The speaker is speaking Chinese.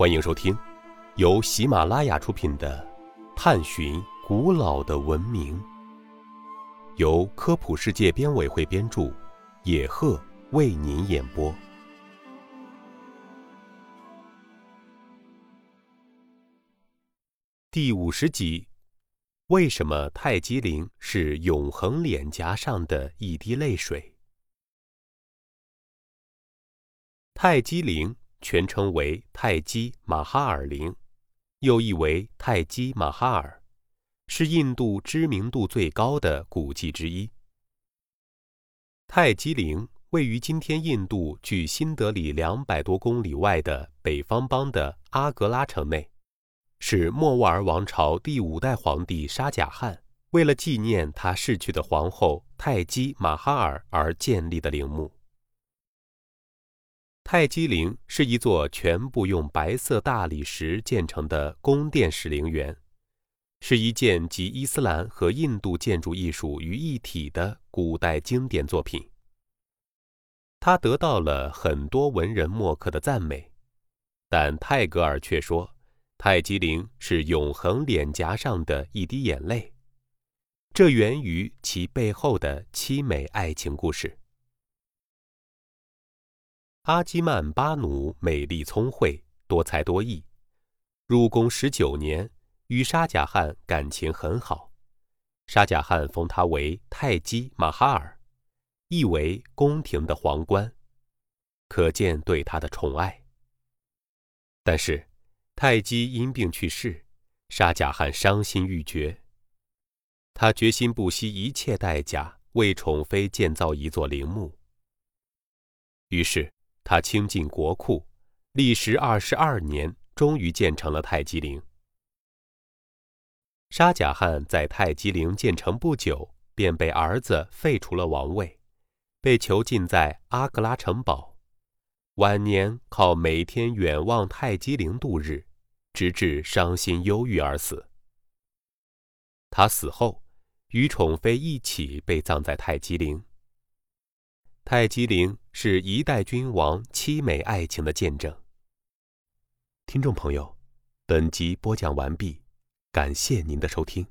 欢迎收听由喜马拉雅出品的《探寻古老的文明》，由科普世界编委会编著，野鹤为您演播。第五十集：为什么泰姬陵是永恒脸颊上的一滴泪水？泰姬陵全称为泰姬玛哈尔陵，又译为泰姬玛哈尔，是印度知名度最高的古迹之一。泰姬陵位于今天印度距新德里两百多公里外的北方邦的阿格拉城内。是莫卧儿王朝第五代皇帝沙贾汗为了纪念他逝去的皇后泰姬玛哈尔而建立的陵墓。泰姬陵是一座全部用白色大理石建成的宫殿式陵园，是一件集伊斯兰和印度建筑艺术于一体的古代经典作品。它得到了很多文人墨客的赞美，但泰戈尔却说。泰姬陵是永恒脸颊上的一滴眼泪，这源于其背后的凄美爱情故事。阿基曼巴努美丽聪慧，多才多艺，入宫十九年，与沙贾汗感情很好。沙贾汗封他为泰姬玛哈尔，意为宫廷的皇冠，可见对他的宠爱。但是。泰姬因病去世，沙贾汗伤心欲绝。他决心不惜一切代价为宠妃建造一座陵墓。于是他倾尽国库，历时二十二年，终于建成了泰姬陵。沙贾汗在泰姬陵建成不久，便被儿子废除了王位，被囚禁在阿格拉城堡，晚年靠每天远望泰姬陵度日。直至伤心忧郁而死。他死后，与宠妃一起被葬在泰姬陵。泰姬陵是一代君王凄美爱情的见证。听众朋友，本集播讲完毕，感谢您的收听。